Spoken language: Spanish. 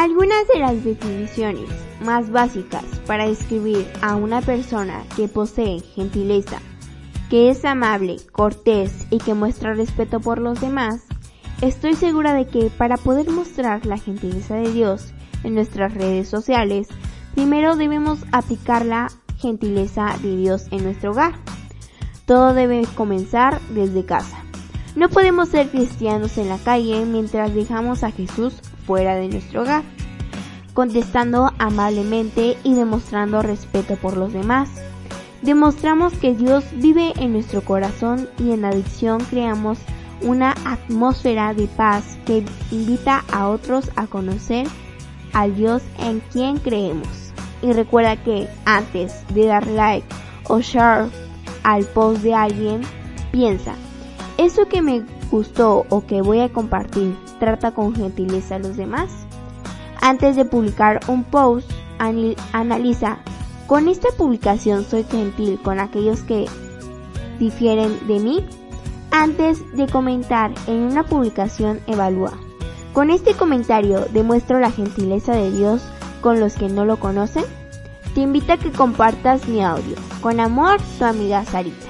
Algunas de las definiciones más básicas para describir a una persona que posee gentileza, que es amable, cortés y que muestra respeto por los demás, estoy segura de que para poder mostrar la gentileza de Dios en nuestras redes sociales, primero debemos aplicar la gentileza de Dios en nuestro hogar. Todo debe comenzar desde casa. No podemos ser cristianos en la calle mientras dejamos a Jesús fuera de nuestro hogar, contestando amablemente y demostrando respeto por los demás. Demostramos que Dios vive en nuestro corazón y en adicción creamos una atmósfera de paz que invita a otros a conocer al Dios en quien creemos. Y recuerda que antes de dar like o share al post de alguien, piensa, ¿eso que me gustó o que voy a compartir trata con gentileza a los demás? Antes de publicar un post, analiza, ¿con esta publicación soy gentil con aquellos que difieren de mí? Antes de comentar en una publicación, evalúa. ¿Con este comentario demuestro la gentileza de Dios con los que no lo conocen? Te invito a que compartas mi audio. Con amor, tu amiga Sarita.